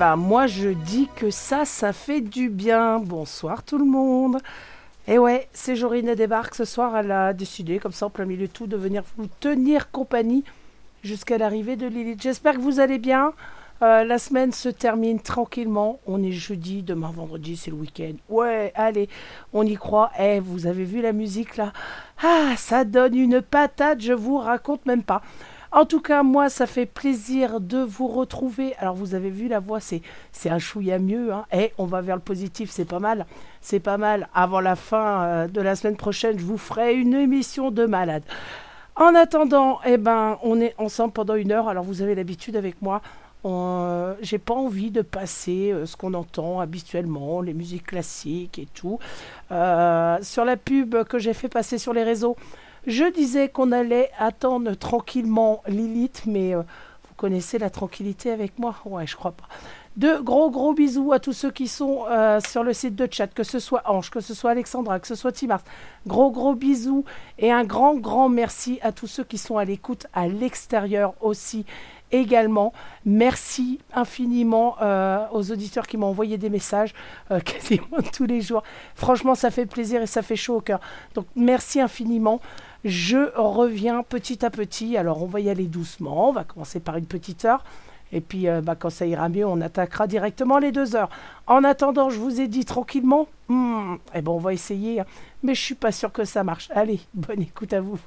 Ben moi je dis que ça, ça fait du bien. Bonsoir tout le monde. Et eh ouais, c'est Jorine débarque ce soir. Elle a décidé, comme ça en plein milieu de tout, de venir vous tenir compagnie jusqu'à l'arrivée de Lilith. J'espère que vous allez bien. Euh, la semaine se termine tranquillement. On est jeudi, demain vendredi, c'est le week-end. Ouais, allez, on y croit. Eh, vous avez vu la musique là? Ah, ça donne une patate, je vous raconte même pas. En tout cas, moi, ça fait plaisir de vous retrouver. Alors, vous avez vu la voix, c'est, un chouïa mieux. Hein. Et eh, on va vers le positif, c'est pas mal. C'est pas mal. Avant la fin euh, de la semaine prochaine, je vous ferai une émission de malade. En attendant, eh ben, on est ensemble pendant une heure. Alors, vous avez l'habitude avec moi. Euh, j'ai pas envie de passer euh, ce qu'on entend habituellement, les musiques classiques et tout. sur la pub que j'ai fait passer sur les réseaux, je disais qu'on allait attendre tranquillement Lilith, mais euh, vous connaissez la tranquillité avec moi Ouais, je crois pas. De gros gros bisous à tous ceux qui sont euh, sur le site de chat, que ce soit Ange, que ce soit Alexandra, que ce soit Timart. Gros gros bisous et un grand grand merci à tous ceux qui sont à l'écoute à l'extérieur aussi également. Merci infiniment euh, aux auditeurs qui m'ont envoyé des messages quasiment tous les jours. Franchement, ça fait plaisir et ça fait chaud au cœur. Donc merci infiniment. Je reviens petit à petit. Alors, on va y aller doucement. On va commencer par une petite heure. Et puis, euh, bah, quand ça ira mieux, on attaquera directement les deux heures. En attendant, je vous ai dit tranquillement, hmm, eh ben, on va essayer. Hein. Mais je suis pas sûr que ça marche. Allez, bonne écoute à vous.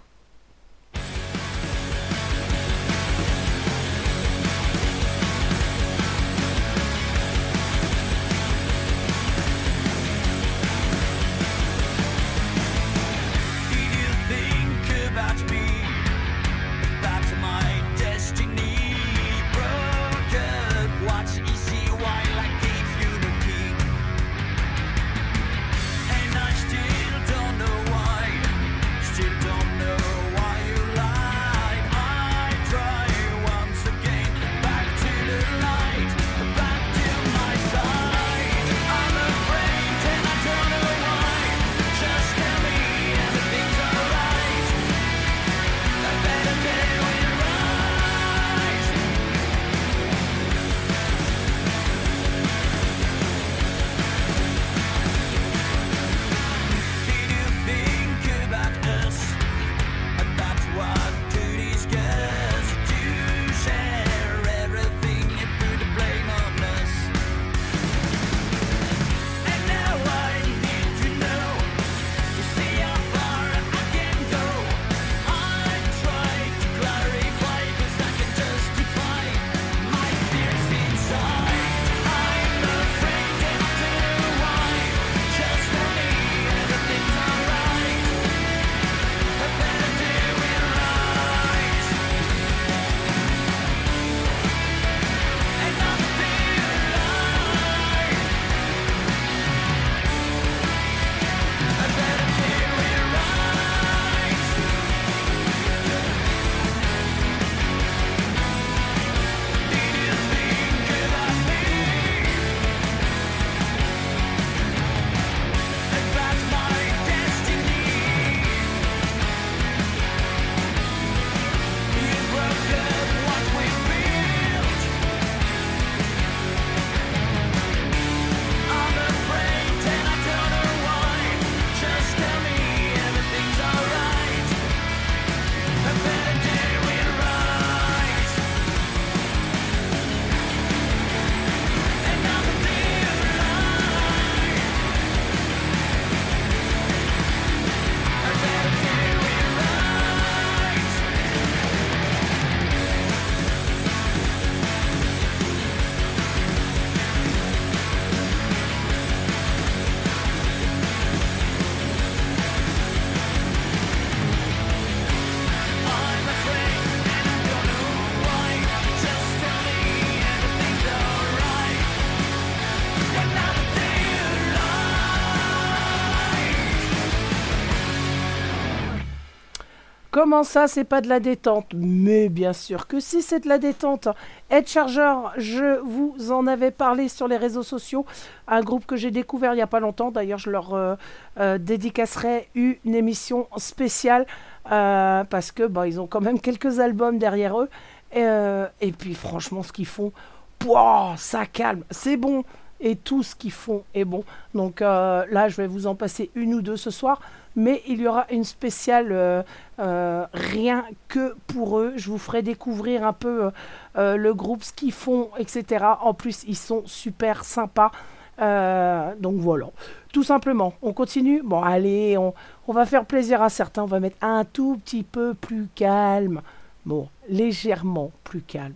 Comment ça, c'est pas de la détente? Mais bien sûr que si, c'est de la détente. Edge Charger, je vous en avais parlé sur les réseaux sociaux. Un groupe que j'ai découvert il n'y a pas longtemps. D'ailleurs, je leur euh, euh, dédicacerai une émission spéciale euh, parce que bah, ils ont quand même quelques albums derrière eux. et puis, franchement, ce qu'ils font, ça calme, c'est bon. Et tout ce qu'ils font est bon. Donc euh, là, je vais vous en passer une ou deux ce soir. Mais il y aura une spéciale euh, euh, rien que pour eux. Je vous ferai découvrir un peu le groupe, ce qu'ils font, etc. En plus, ils sont super sympas. donc voilà, tout simplement. On continue. Bon, allez, on va faire plaisir à certains. On va mettre un tout petit peu plus calme. Bon, légèrement plus calme.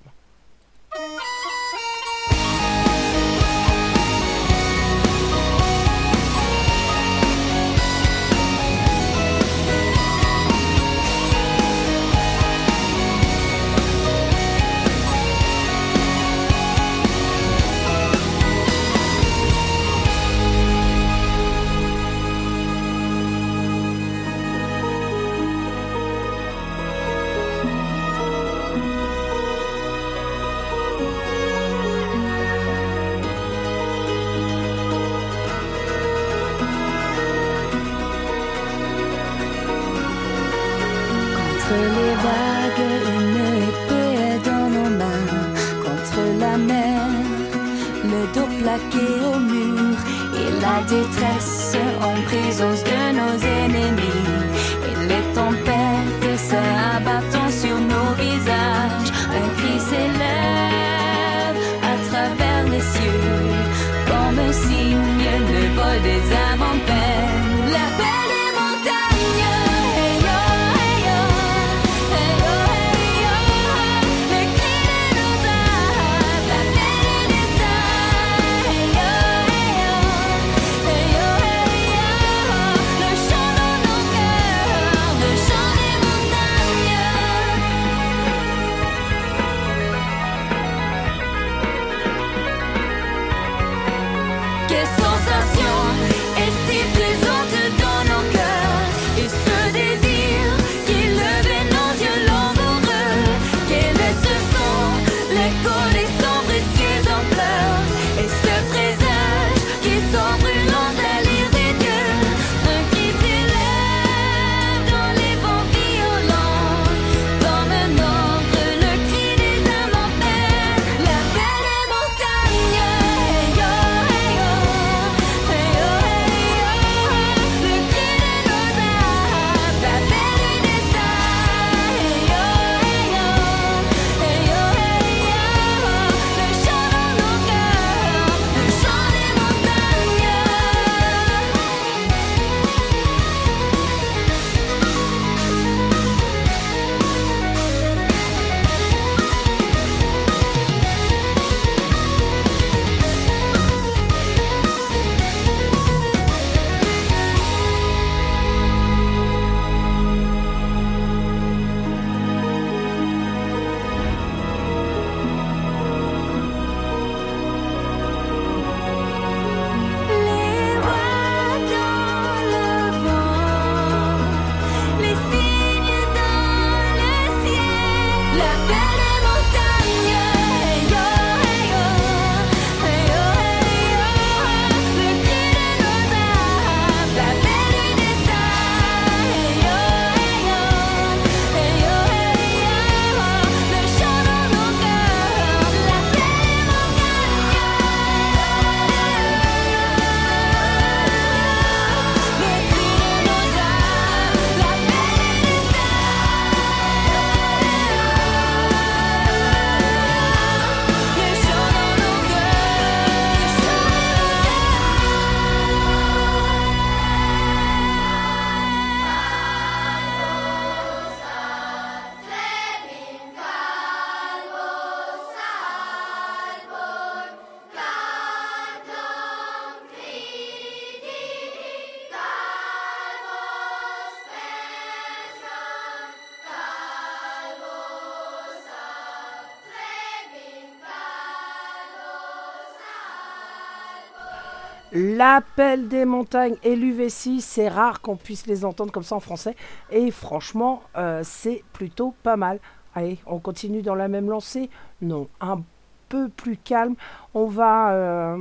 L'appel des montagnes et l'UV6, c'est rare qu'on puisse les entendre comme ça en français. Et franchement, euh, c'est plutôt pas mal. Allez, on continue dans la même lancée Non, un peu plus calme. On va, euh,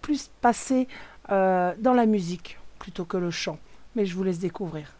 plus passer euh, dans la musique plutôt que le chant. Mais je vous laisse découvrir.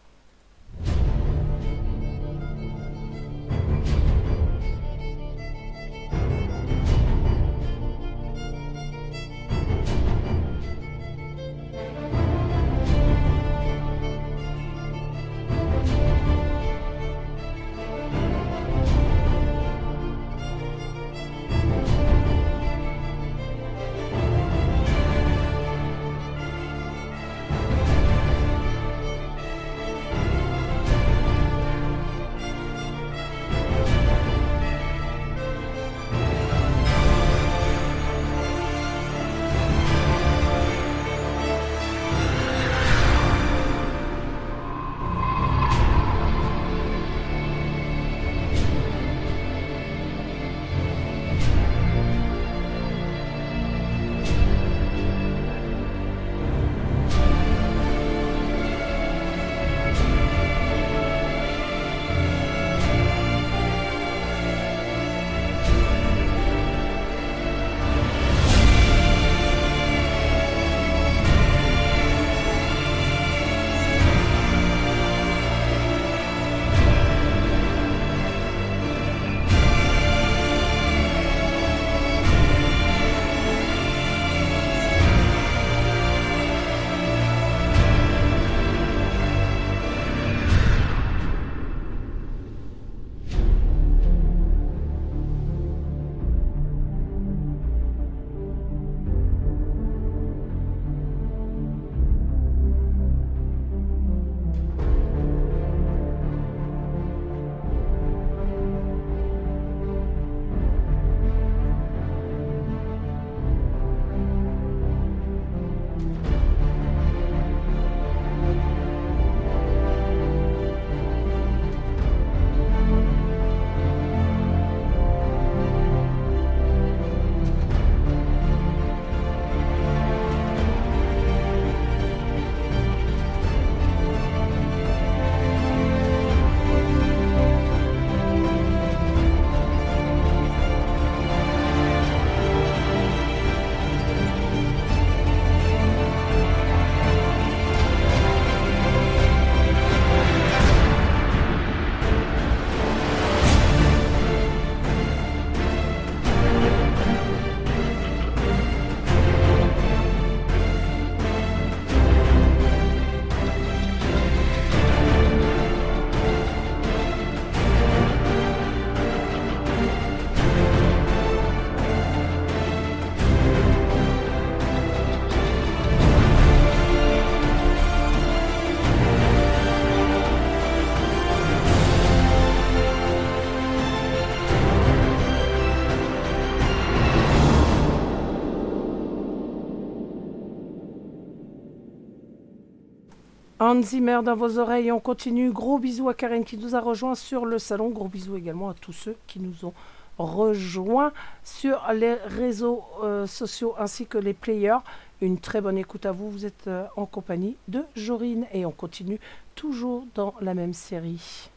Hans Zimmer dans vos oreilles. On continue. Gros bisous à Karen qui nous a rejoint sur le salon. Gros bisous également à tous ceux qui nous ont rejoints sur les réseaux euh, sociaux ainsi que les players. Une très bonne écoute à vous. Vous êtes euh, en compagnie de Jorine et on continue toujours dans la même série.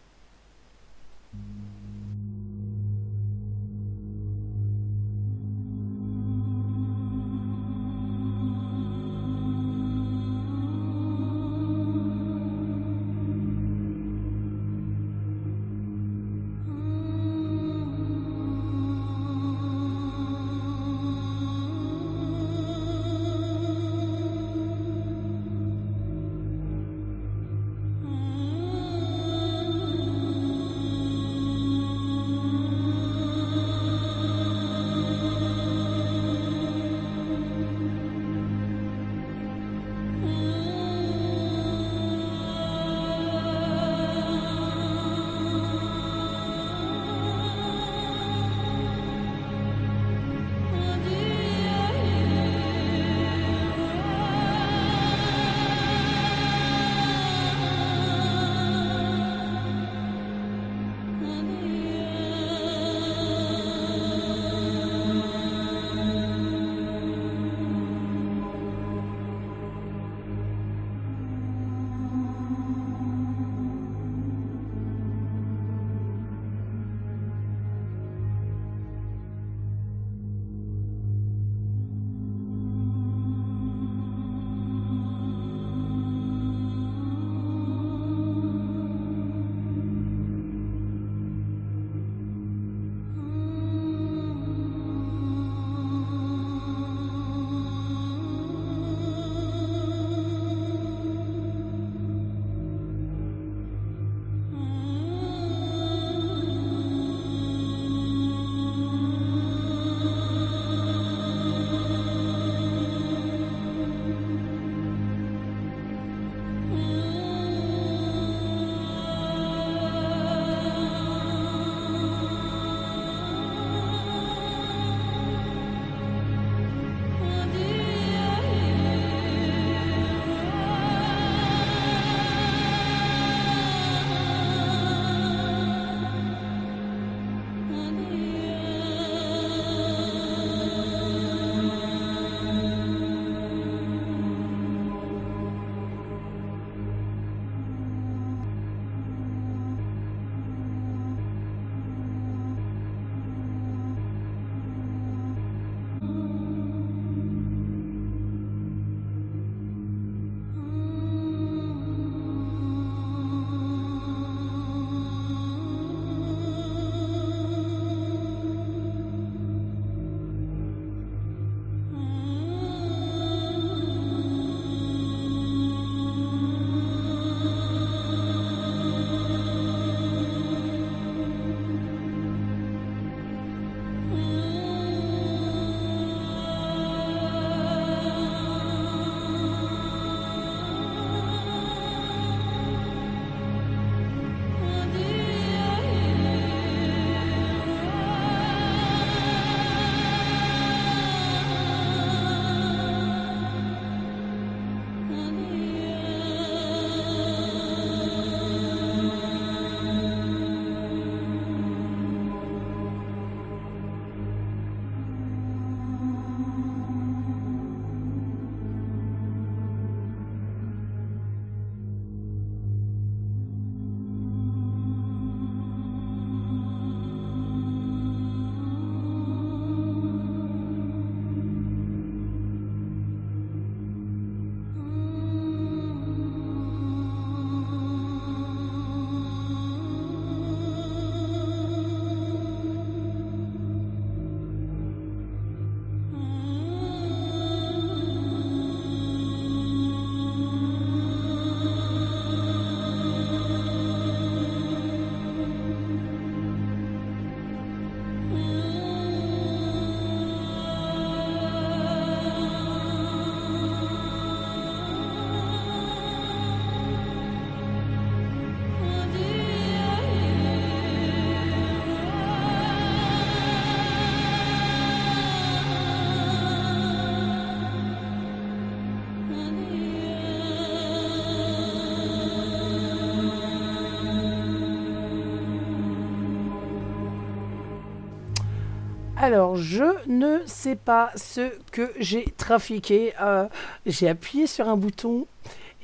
Alors, je ne sais pas ce que j'ai trafiqué. Euh, j'ai appuyé sur un bouton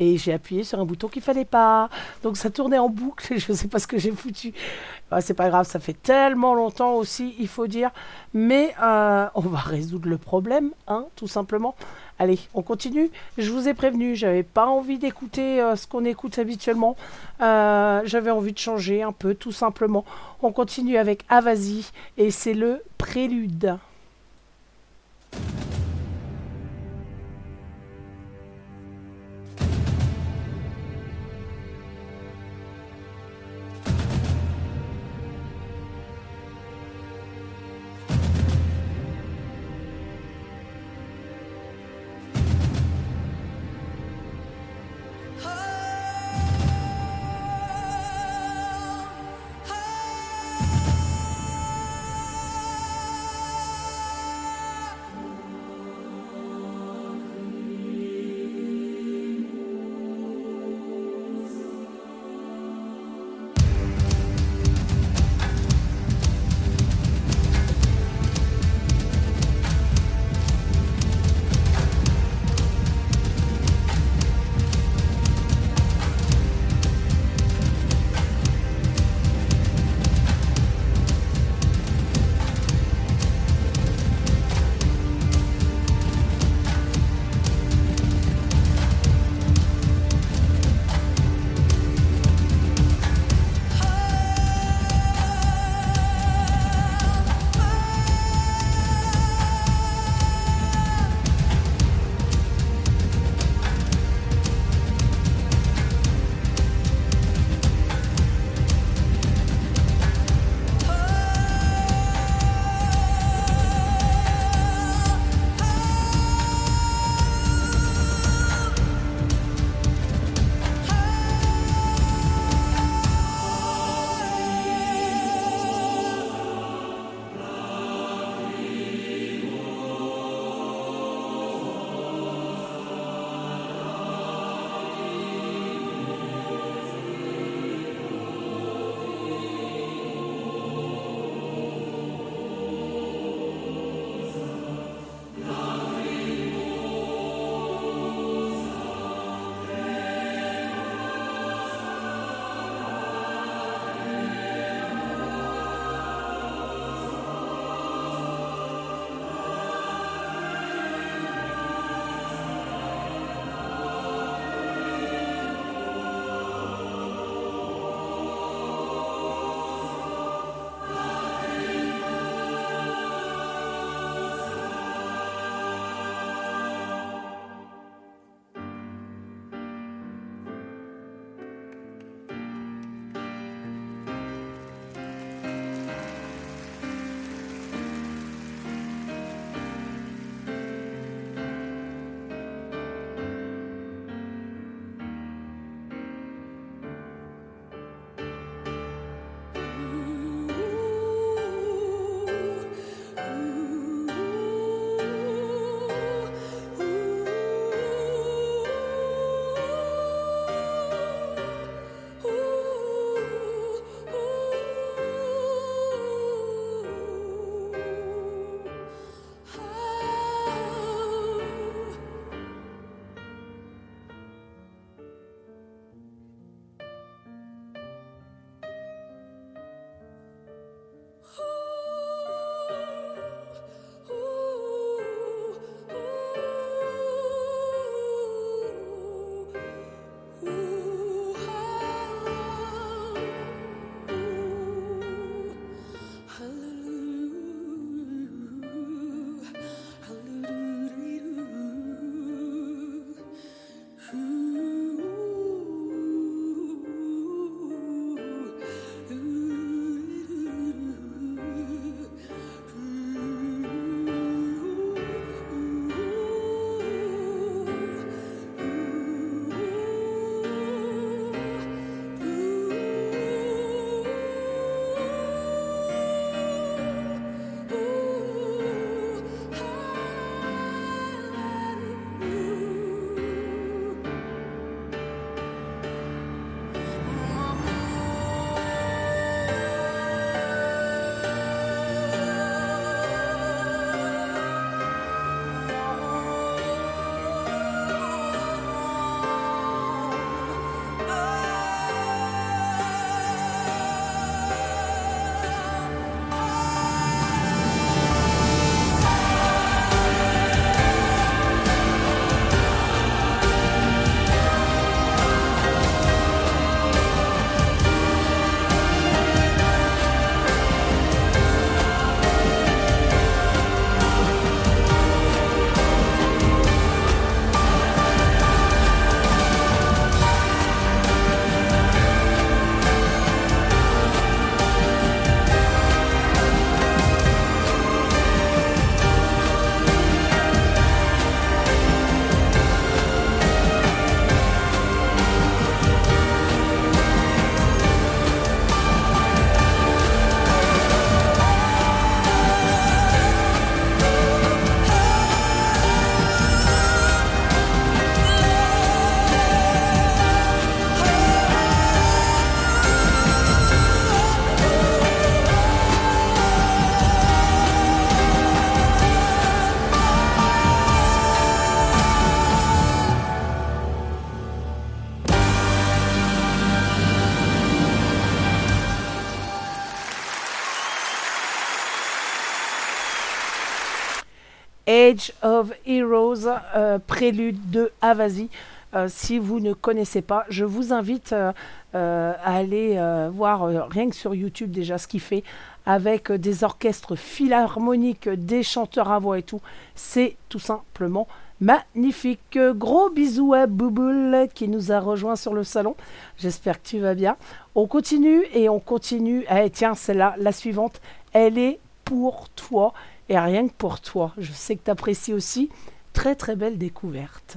et j'ai appuyé sur un bouton qu'il fallait pas. Donc ça tournait en boucle et je sais pas ce que j'ai foutu. C'est pas grave, ça fait tellement longtemps aussi, il faut dire. Mais euh, on va résoudre le problème, hein, tout simplement. Allez, on continue. Je vous ai prévenu, j'avais pas envie d'écouter euh, ce qu'on écoute habituellement. Euh, j'avais envie de changer un peu, tout simplement. On continue avec Avasi et c'est le prélude. Heroes, prélude de Avasi. si vous ne connaissez pas, je vous invite à aller voir rien que sur YouTube déjà ce qu'il fait avec des orchestres philharmoniques, des chanteurs à voix et tout. C'est tout simplement magnifique. Gros bisous à Bouboule qui nous a rejoint sur le salon. J'espère que tu vas bien. On continue et on continue. Eh, tiens, c'est là, la suivante. Elle est pour toi et rien que pour toi. Je sais que tu apprécies aussi. Très très belle découverte.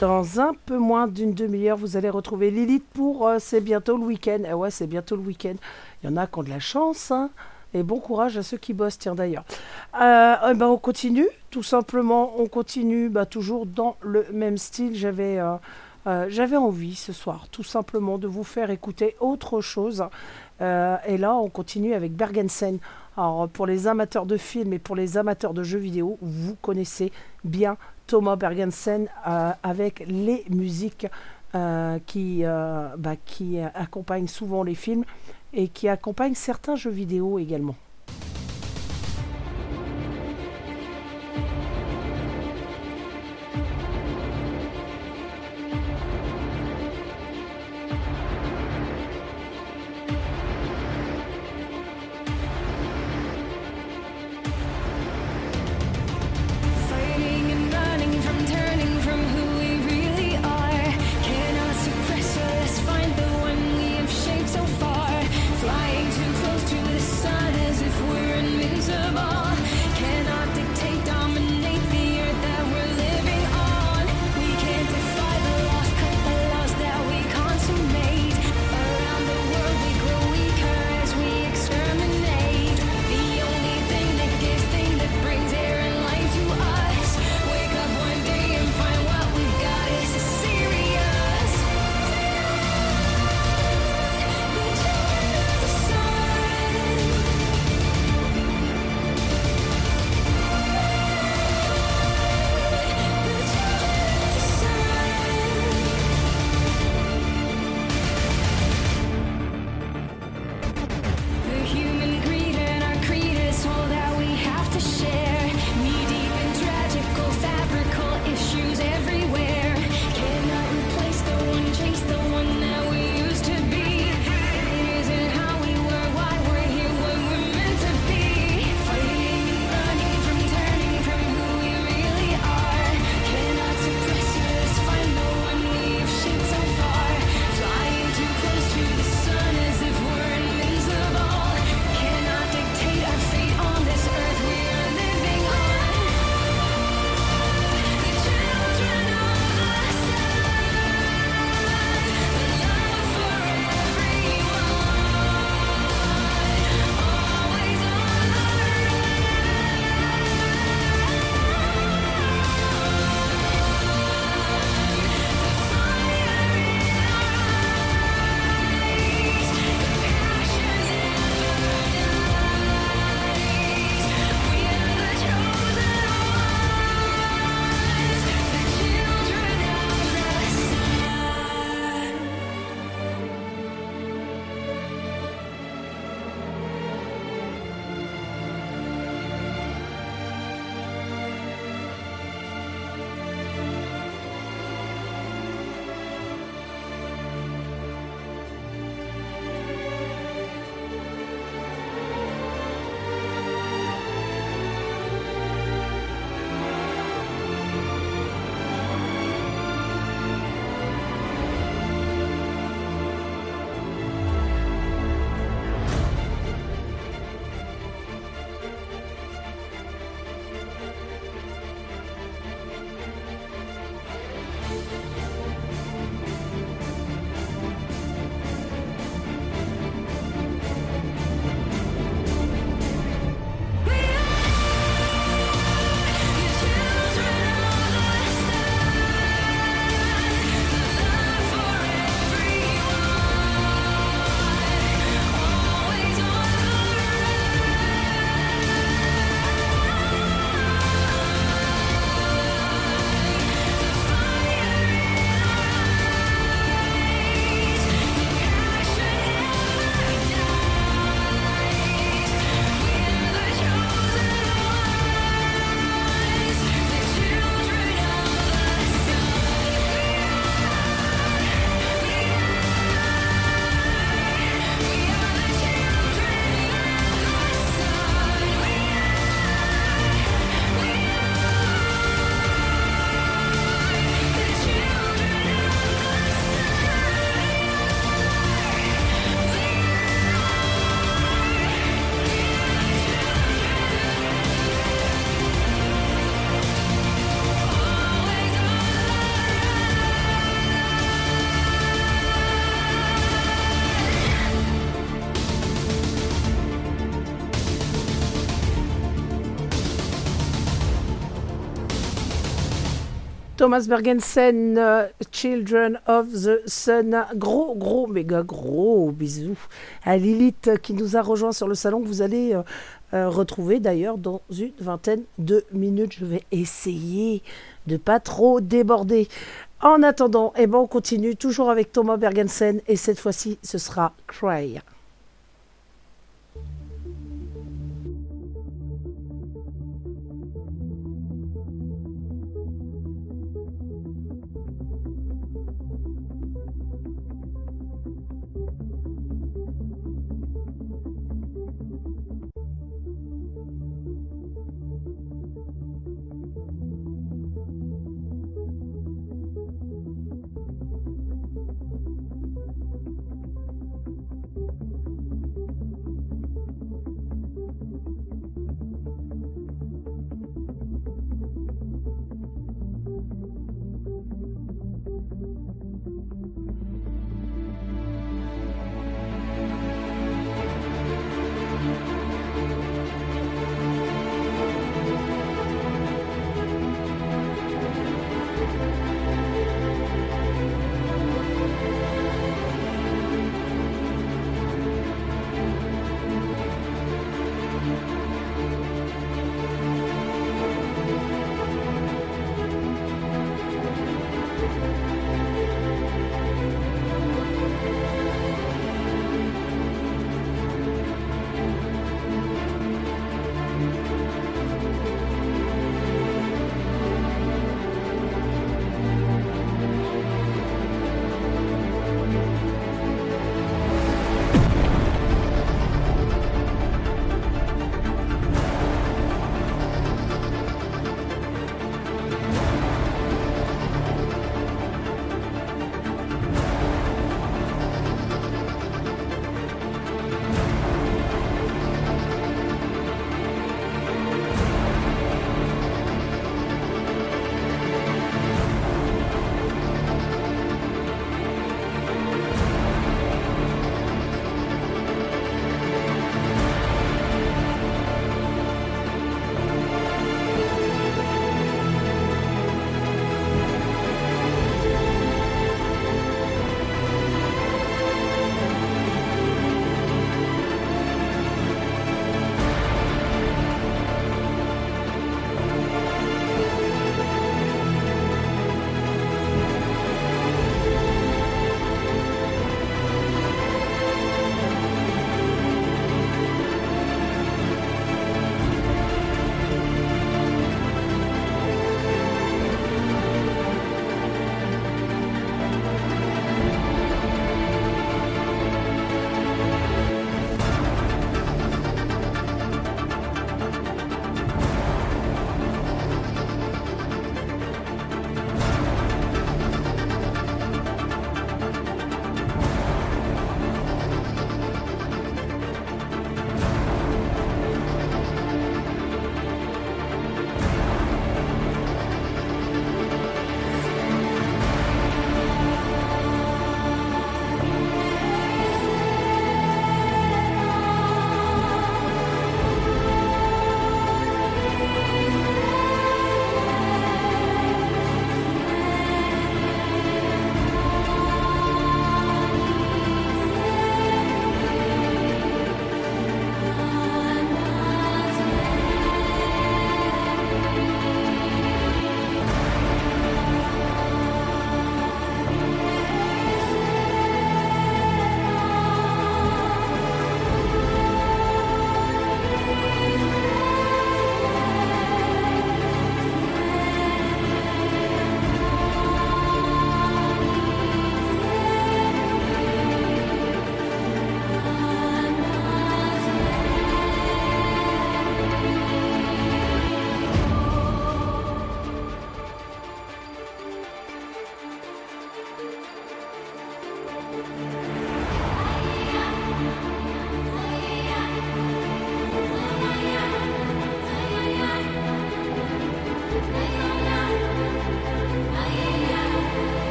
Dans un peu moins d'une demi-heure, vous allez retrouver Lilith pour euh, C'est bientôt le week-end. Ah ouais, c'est bientôt le week-end. Il y en a qui ont de la chance. Hein. Et bon courage à ceux qui bossent, tiens d'ailleurs. Euh, eh ben, on continue, tout simplement. On continue bah, toujours dans le même style. J'avais. Euh, j'avais envie ce soir tout simplement de vous faire écouter autre chose. Et là, on continue avec Bergensen. Alors, pour les amateurs de films et pour les amateurs de jeux vidéo, vous connaissez bien Thomas Bergensen euh, avec les musiques euh, qui, euh, bah, qui accompagnent souvent les films et qui accompagnent certains jeux vidéo également. Thomas Bergensen, euh, Children of the Sun. Gros, gros, méga gros bisous à Lilith qui nous a rejoint sur le salon. Que vous allez euh, euh, retrouver d'ailleurs dans une vingtaine de minutes. Je vais essayer de pas trop déborder. En attendant, eh ben, on continue toujours avec Thomas Bergensen et cette fois-ci, ce sera Cry.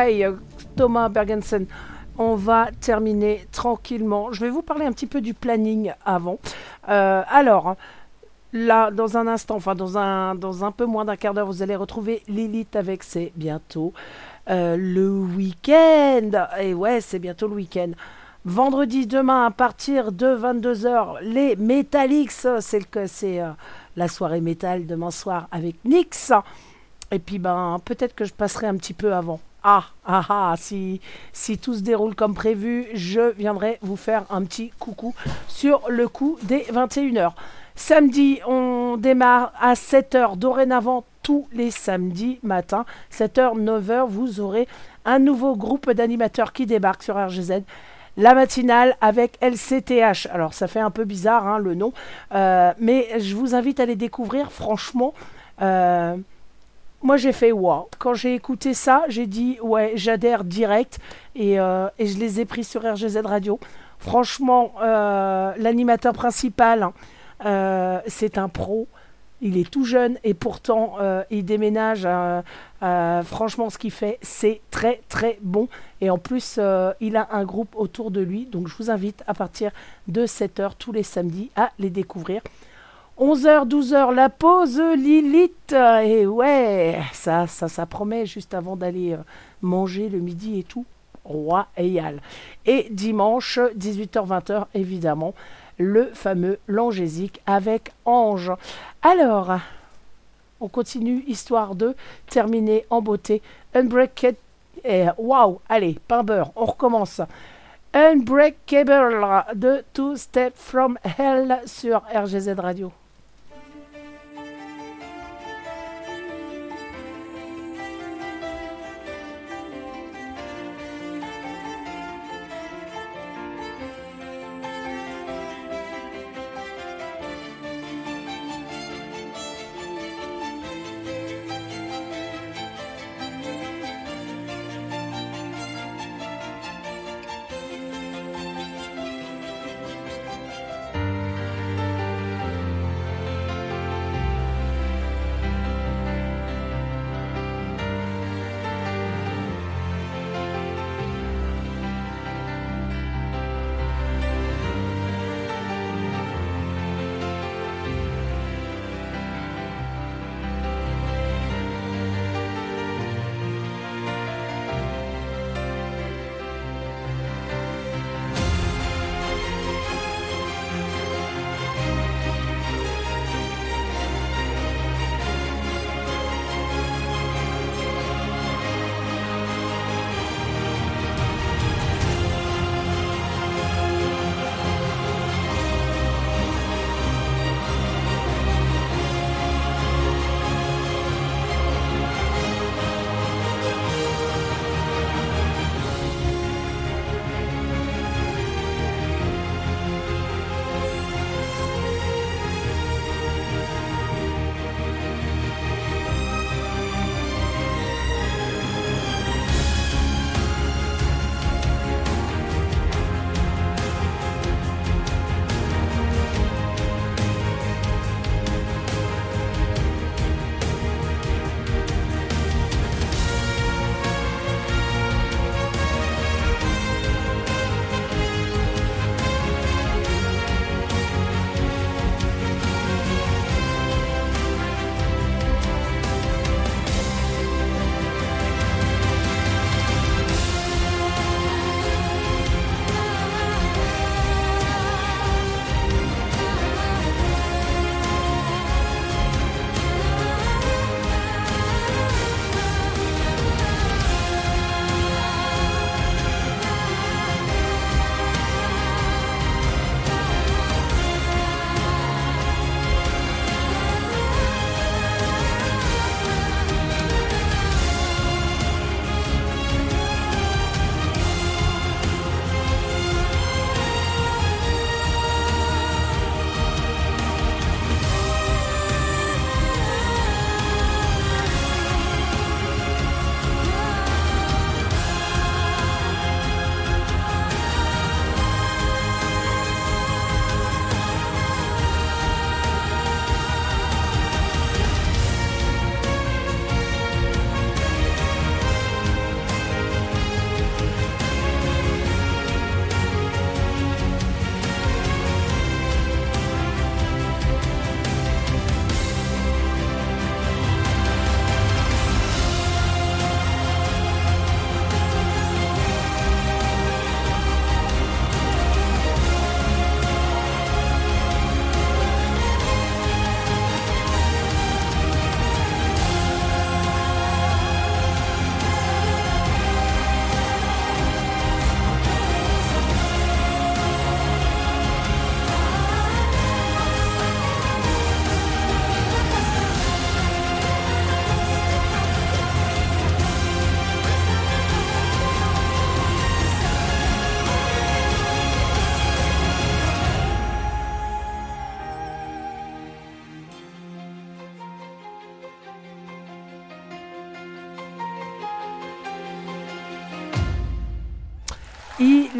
Cry, Thomas Bergensen. On va terminer tranquillement. Je vais vous parler un petit peu du planning avant. Euh, alors, là, dans un instant, enfin dans un, peu moins d'un quart d'heure, vous allez retrouver Lilith avec C'est bientôt euh, le week-end. Et ouais, c'est bientôt le week-end. Vendredi, demain, à partir de 22h, les Metallics. C'est euh, la soirée métal demain soir avec Nix. Et puis, ben, peut-être que je passerai un petit peu avant. Ah, ah, ah, si, si tout se déroule comme prévu, je viendrai vous faire un petit coucou sur le coup des 21h. Samedi, on démarre à 7h dorénavant tous les samedis matin. 7h, 9h, vous aurez un nouveau groupe d'animateurs qui débarque sur RGZ. La matinale avec LCTH. Alors ça fait un peu bizarre hein, le nom, euh, mais je vous invite à les découvrir. Franchement, euh, moi j'ai fait wow. Quand j'ai écouté ça, j'ai dit ouais, j'adhère direct et, euh, et, je les ai pris sur RGZ Radio. Franchement, euh, l'animateur principal, euh, c'est un pro. Il est tout jeune et pourtant il déménage. franchement, ce qu'il fait, c'est très très bon. Et en plus, il a un groupe autour de lui. Donc je vous invite à partir de 7h tous les samedis à les découvrir. 11h, 12h, la pause Lilith. Et ouais, ça, ça, ça promet juste avant d'aller euh, manger le midi et tout. Royal. Et dimanche, 18h, 20h, évidemment, le fameux Langésique avec Ange. Alors, on continue, histoire de terminer en beauté. Unbreakable. Waouh, allez, pain beurre, on recommence. Unbreakable de Two Step from Hell sur RGZ Radio.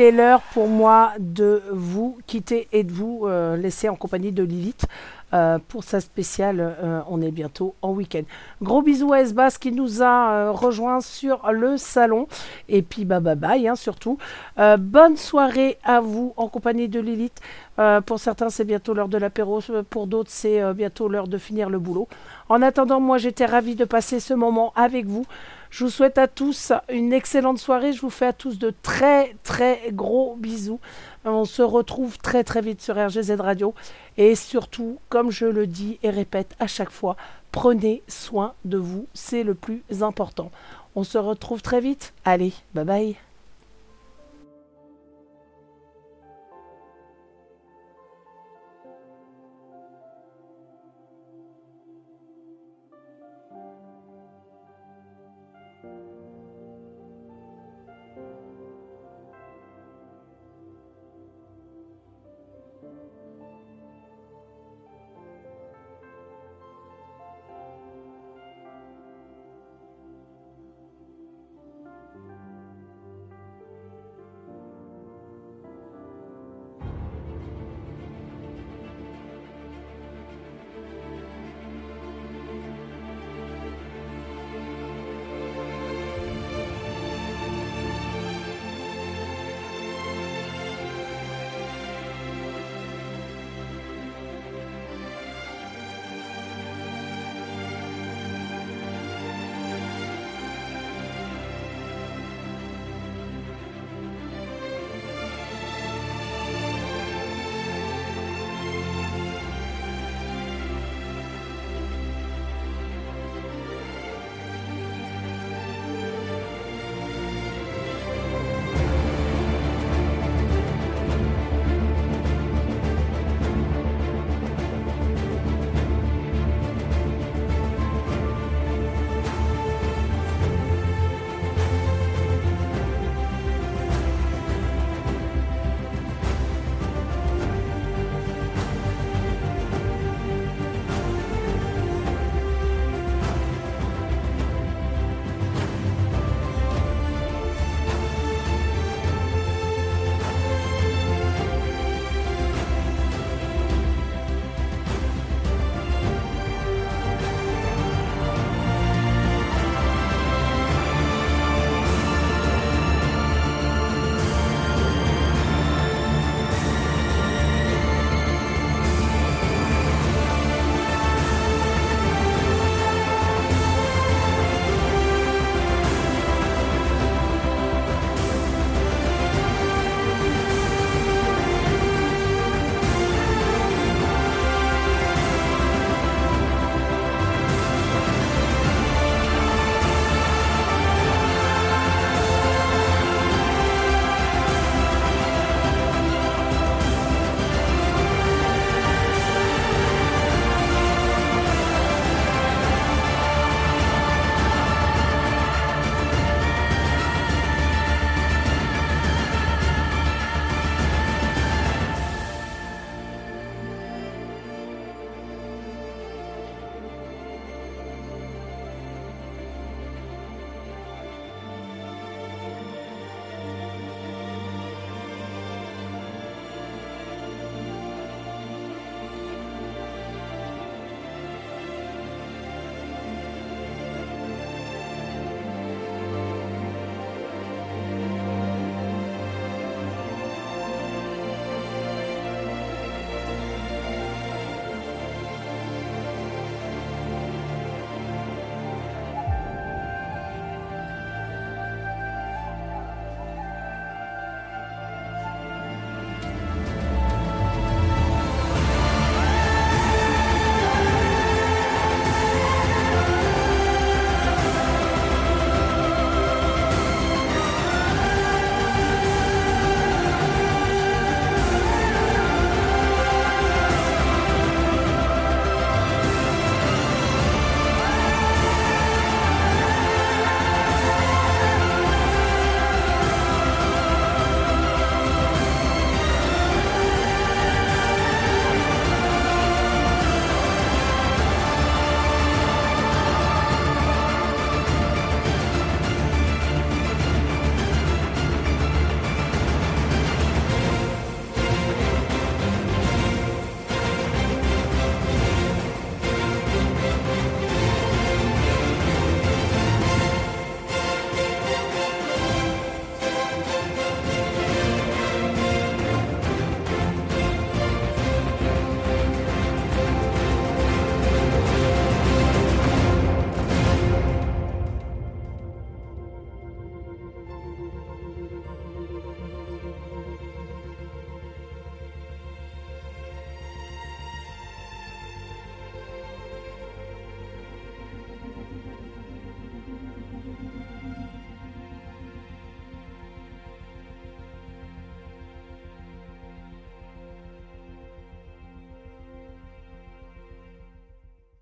Il est l'heure pour moi de vous quitter et de vous euh, laisser en compagnie de Lilith. Euh, pour sa spéciale. Euh, on est bientôt en week-end. Gros bisous à Esbas qui nous a rejoint sur le salon. Et puis bah bye bye hein, surtout. bonne soirée à vous en compagnie de Lilith. Pour certains c'est bientôt l'heure de l'apéro. Pour d'autres c'est bientôt l'heure de finir le boulot. En attendant moi j'étais ravie de passer ce moment avec vous. Je vous souhaite à tous une excellente soirée. Je vous fais à tous de très très gros bisous. On se retrouve très très vite sur RGZ Radio. Et surtout, comme je le dis et répète à chaque fois, prenez soin de vous. C'est le plus important. On se retrouve très vite. Allez, bye bye.